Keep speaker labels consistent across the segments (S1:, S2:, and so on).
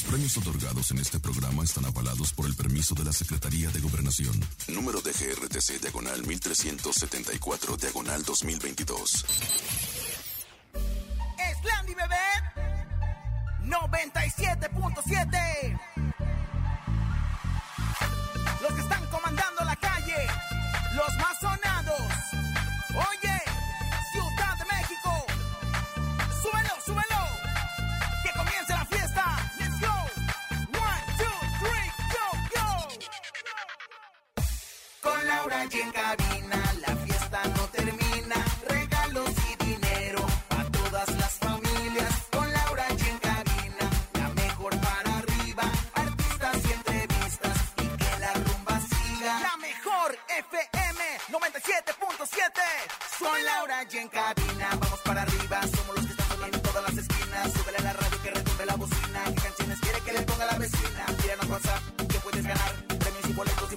S1: Los premios otorgados en este programa están avalados por el permiso de la Secretaría de Gobernación. Número de GRTC Diagonal 1374 Diagonal 2022.
S2: Slandy Bebé 97.7 En cabina, la fiesta no termina. Regalos y dinero a todas las familias. Con Laura y en cabina, la mejor para arriba. Artistas y entrevistas y que la rumba siga. La mejor FM 97.7. Con Laura y en cabina, vamos para arriba. Somos los que están sonando en todas las esquinas. Súbele a la radio que retumbe la bocina. ¿Qué canciones quiere que le ponga la vecina? Tíranos WhatsApp que puedes ganar. Premios y boletos y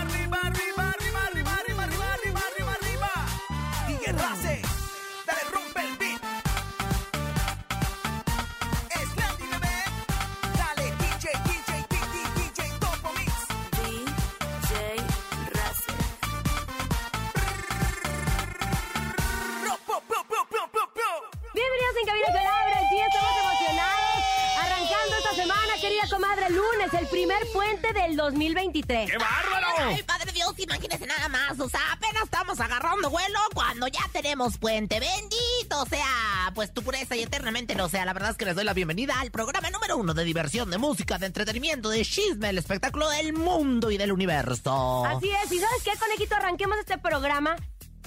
S3: del 2023.
S4: ¡Qué bárbaro!
S5: Ay, padre Dios, imagínese nada más. O sea, apenas estamos agarrando vuelo cuando ya tenemos puente. Bendito sea, pues tu pureza y eternamente no sea. La verdad es que les doy la bienvenida al programa número uno de diversión, de música, de entretenimiento, de chisme, el espectáculo del mundo y del universo.
S3: Así es. ¿Y sabes qué, conejito? Arranquemos este programa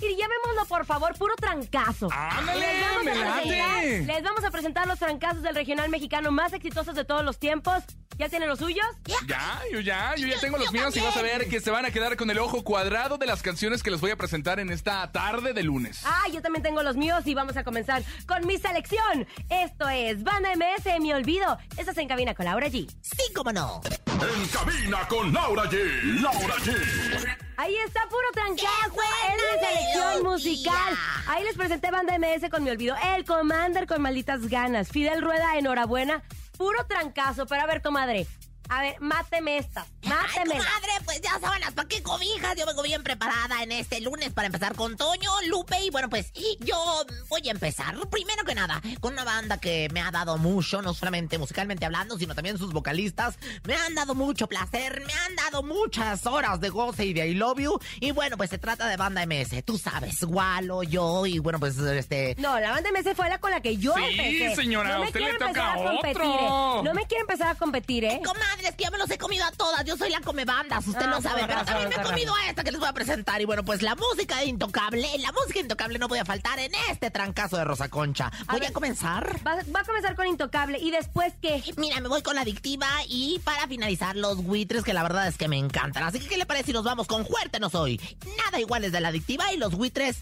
S3: y llamémoslo por favor puro trancazo.
S4: ¡Ándale!
S3: Les vamos,
S4: me late.
S3: les vamos a presentar los trancazos del regional mexicano más exitosos de todos los tiempos. ¿Ya tienen los suyos?
S4: Ya, yo ya, yo ya
S5: Yo-
S4: tengo los
S5: yo
S4: míos y vas a ver que se van a quedar con el ojo cuadrado de las canciones que les voy a presentar en esta tarde de lunes.
S3: Ah, yo también tengo los míos y vamos a comenzar con mi selección. Esto es Banda MS, Mi Olvido. Estás en cabina con Laura G.
S5: Sí, cómo no.
S1: En cabina con Laura G. Laura G.
S3: Ahí está puro trancazo.
S5: ¡Qué buena
S3: Es mi selección musical. Ahí les presenté Banda MS con Mi Olvido. El Commander con malditas ganas. Fidel Rueda, enhorabuena. Puro trancazo. Pero a ver, comadre. A ver, máteme esta. Máteme.
S5: comadre, pues ya sábanas, ¿para qué cobijas? Yo vengo bien preparada en este lunes para empezar con Toño, Lupe y bueno, pues yo voy a empezar, primero que nada, con una banda que me ha dado mucho, no solamente musicalmente hablando, sino también sus vocalistas. Me han dado mucho placer, me han dado muchas horas de goce y de I love you. Y bueno, pues se trata de banda MS, tú sabes, Gualo, yo y bueno, pues este...
S3: No, la banda MS fue la con la que yo
S4: Sí,
S3: empecé.
S4: señora,
S3: no
S4: a
S3: me
S4: usted le toca
S3: empezar a competir,
S4: otro.
S3: ¿eh? No me quiero empezar a competir, ¿eh?
S5: Comadres, que ya me los he comido a todas. Yo soy la come bandas, usted
S3: Ah,
S5: lo sabe. Pero también me he comido a esta que les voy a presentar. Y bueno, pues la música de Intocable. La música Intocable no podía faltar en este trancazo de Rosa Concha. Voy a, comenzar.
S3: Va, va a comenzar con Intocable y después qué?
S5: Mira, me voy con la adictiva y para finalizar los buitres que la verdad es que me encantan. Así que, ¿qué le parece si nos vamos con Fuerte No Soy? Nada iguales de la adictiva y los buitres.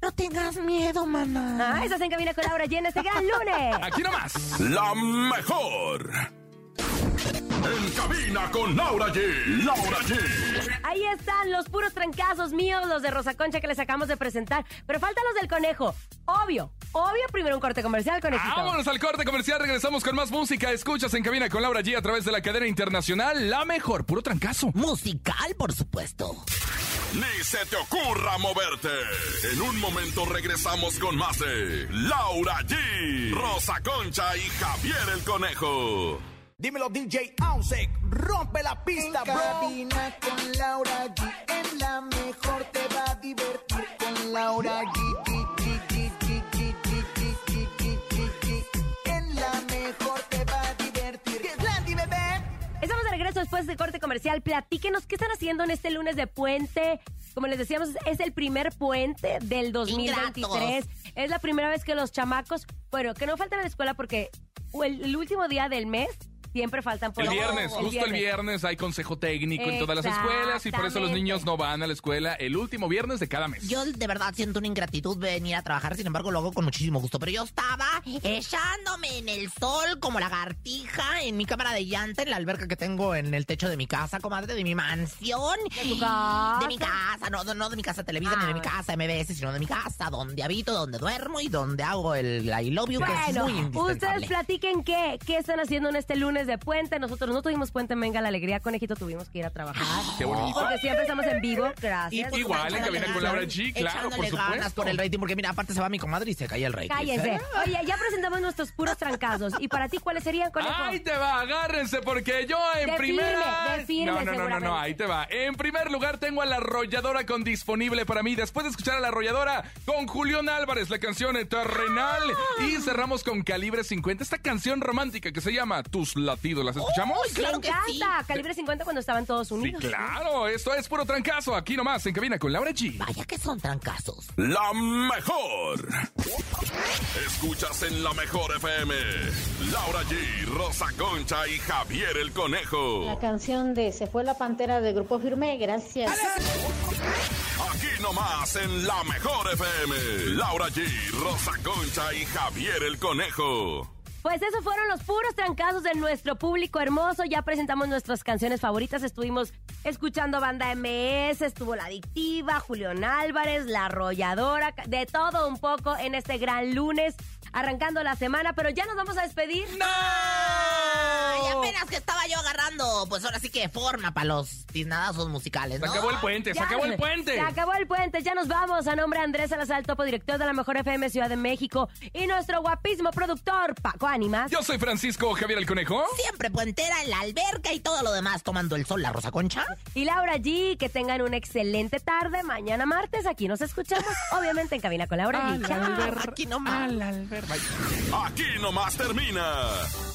S5: No tengas miedo, mana.
S3: Ah, estás en cabina con Laura en este gran lunes.
S4: Aquí nomás.
S1: La mejor. En cabina con Laura G. Laura G.
S3: Ahí están los puros trancazos míos, los de Rosa Concha que les acabamos de presentar. Pero faltan los del conejo. Obvio, obvio, primero un corte comercial, conejito.
S4: Vámonos al corte comercial, regresamos con más música. Escuchas en cabina con Laura G a través de la cadena internacional La Mejor, puro trancazo.
S5: Musical, por supuesto.
S1: Ni se te ocurra moverte. En un momento regresamos con más de Laura G, Rosa Concha y Javier el Conejo.
S2: Dímelo DJ Ausek, rompe la pista,
S6: en
S2: bro.
S6: Cabina con Laura G, en la mejor te va a divertir con Laura G. En la mejor te va a divertir.
S2: Landy, bebé!
S3: Estamos de regreso después de corte comercial. Platíquenos qué están haciendo en este lunes de puente. Como les decíamos, es el primer puente del 2023. Es la primera vez que los chamacos, bueno, que no faltan a la escuela porque el último día del mes siempre faltan por
S4: El viernes, justo el viernes hay consejo técnico en todas las escuelas y por eso los niños no van a la escuela el último viernes de cada mes.
S5: Yo de verdad siento una ingratitud venir a trabajar, sin embargo lo hago con muchísimo gusto. Pero yo estaba echándome en el sol como lagartija en mi cámara de llanta en la alberca que tengo en el techo de mi casa, comadre, de mi mansión.
S3: ¿De tu casa?
S5: De mi casa, no, no, no de mi casa Televisa, ni de mi
S3: Ah,
S5: casa MBS, sino de mi casa, donde habito, donde duermo y donde hago el I love you, que es muy indispensable.
S3: ustedes platiquen qué, qué están haciendo en este lunes de puente. Nosotros no tuvimos puente en Venga la Alegría, conejito, tuvimos que ir a trabajar.
S4: Qué bonito.
S3: Porque siempre estamos en vivo, gracias.
S5: pues,
S4: Igual, en cabina con Laura G, claro, por
S5: echándole ganas
S4: supuesto.
S5: por el rating, porque mira, aparte se va mi comadre y se cae el rating.
S3: Cállense.
S5: ¿eh?
S3: Oye, ya presentamos nuestros puros trancazos. ¿Y para ti cuáles serían, conejo?
S4: Ahí te va, agárrense porque yo en
S3: De
S4: primera.
S3: firme, de firme,
S4: no, no, no, no, no, ahí te va. En primer lugar tengo a la arrolladora con disponible para mí. Después de escuchar a la arrolladora con Julián Álvarez, la canción Terrenal.
S3: Ah.
S4: Y cerramos con Calibre 50, esta canción romántica que se llama Tus latidos. ¿Las escuchamos?
S5: Uy, claro
S3: Me
S5: que sí.
S3: encanta. Calibre 50 cuando estaban todos
S4: Sí,
S3: unidos.
S4: claro, esto es puro trancazo. Aquí nomás en cabina con Laura G.
S5: Vaya que son trancazos.
S1: La mejor. Escuchas en la mejor FM. Laura G, Rosa Concha y Javier el Conejo.
S7: La canción de Se fue la pantera del grupo Firme, gracias.
S1: Aquí nomás en la mejor FM. Laura G, Rosa Concha y Javier el Conejo.
S3: Pues esos fueron los puros trancazos de nuestro público hermoso. Ya presentamos nuestras canciones favoritas. Estuvimos escuchando Banda MS, estuvo La Adictiva, Julián Álvarez, La Arrolladora, de todo un poco en este gran lunes, arrancando la semana. Pero ya nos vamos a despedir.
S5: Ay, apenas que estaba yo agarrando, pues ahora sí que forma para los tiznadazos musicales,
S4: Se acabó el puente, se acabó el puente.
S3: Se acabó el puente, ya nos vamos. A nombre de Andrés Salazar, topo director de la Mejor FM Ciudad de México y nuestro guapísimo productor, Paco Ánimas.
S4: Yo soy Francisco Javier el Conejo.
S5: Siempre puentera en la alberca y todo lo demás tomando el sol, la Rosa Concha.
S3: Y Laura G, que tengan una excelente tarde. Mañana martes, aquí nos escuchamos, obviamente en cabina con Laura G. Chao.
S5: Aquí nomás.
S1: Aquí nomás termina